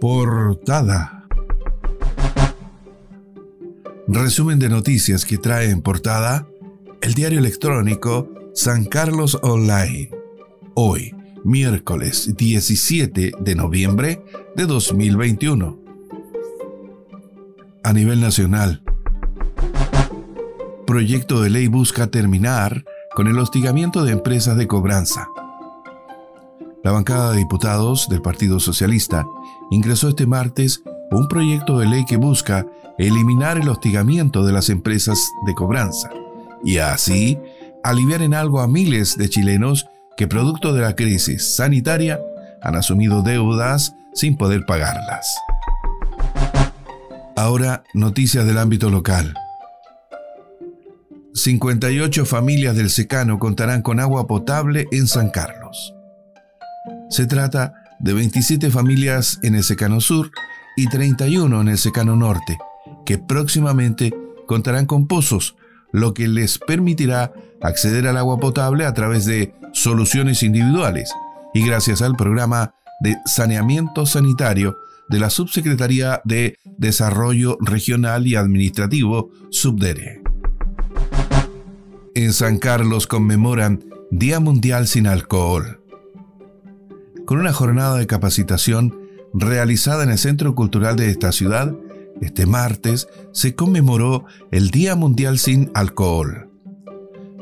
Portada. Resumen de noticias que trae en portada el diario electrónico San Carlos Online. Hoy, miércoles 17 de noviembre de 2021. A nivel nacional, proyecto de ley busca terminar con el hostigamiento de empresas de cobranza. La bancada de diputados del Partido Socialista ingresó este martes un proyecto de ley que busca eliminar el hostigamiento de las empresas de cobranza y así aliviar en algo a miles de chilenos que producto de la crisis sanitaria han asumido deudas sin poder pagarlas. Ahora, noticias del ámbito local. 58 familias del secano contarán con agua potable en San Carlos. Se trata de 27 familias en el secano sur y 31 en el secano norte, que próximamente contarán con pozos, lo que les permitirá acceder al agua potable a través de soluciones individuales y gracias al programa de saneamiento sanitario de la Subsecretaría de Desarrollo Regional y Administrativo, Subdere. En San Carlos conmemoran Día Mundial sin Alcohol. Con una jornada de capacitación realizada en el Centro Cultural de esta ciudad, este martes se conmemoró el Día Mundial sin Alcohol.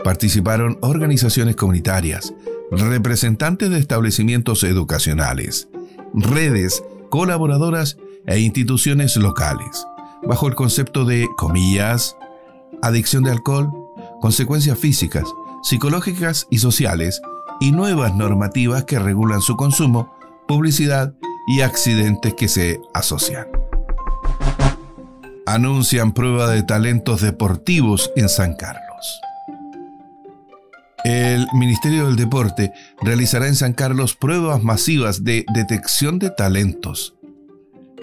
Participaron organizaciones comunitarias, representantes de establecimientos educacionales, redes colaboradoras e instituciones locales, bajo el concepto de, comillas, adicción de alcohol, consecuencias físicas, psicológicas y sociales, y nuevas normativas que regulan su consumo, publicidad y accidentes que se asocian. Anuncian prueba de talentos deportivos en San Carlos. El Ministerio del Deporte realizará en San Carlos pruebas masivas de detección de talentos.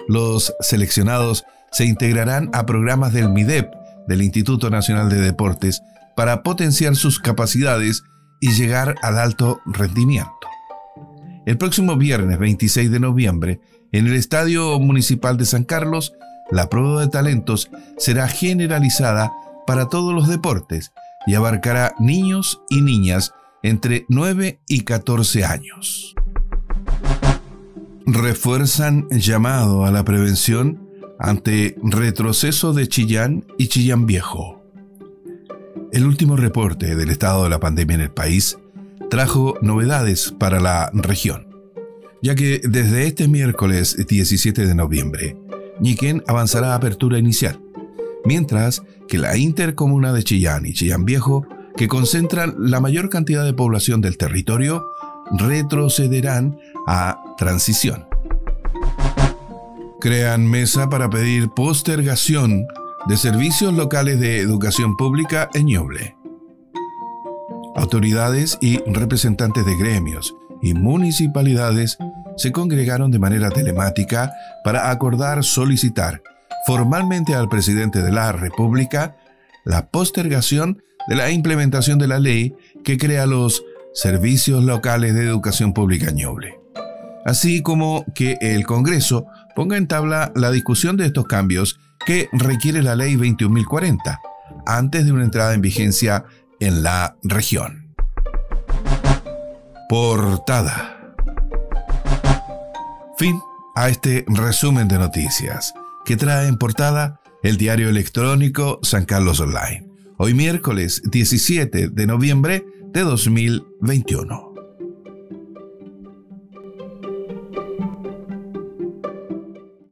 Los seleccionados se integrarán a programas del MIDEP, del Instituto Nacional de Deportes, para potenciar sus capacidades y llegar al alto rendimiento. El próximo viernes 26 de noviembre, en el Estadio Municipal de San Carlos, la prueba de talentos será generalizada para todos los deportes y abarcará niños y niñas entre 9 y 14 años. Refuerzan llamado a la prevención ante retroceso de Chillán y Chillán Viejo. El último reporte del estado de la pandemia en el país trajo novedades para la región, ya que desde este miércoles 17 de noviembre, Ñiquén avanzará a apertura inicial, mientras que la intercomuna de Chillán y Chillán Viejo, que concentran la mayor cantidad de población del territorio, retrocederán a transición. Crean mesa para pedir postergación de servicios locales de educación pública en Ñoble. Autoridades y representantes de gremios y municipalidades se congregaron de manera telemática para acordar solicitar formalmente al presidente de la República la postergación de la implementación de la ley que crea los servicios locales de educación pública Ñoble, así como que el Congreso ponga en tabla la discusión de estos cambios que requiere la ley 21.040 antes de una entrada en vigencia en la región. Portada. Fin a este resumen de noticias que trae en portada el diario electrónico San Carlos Online. Hoy miércoles 17 de noviembre de 2021.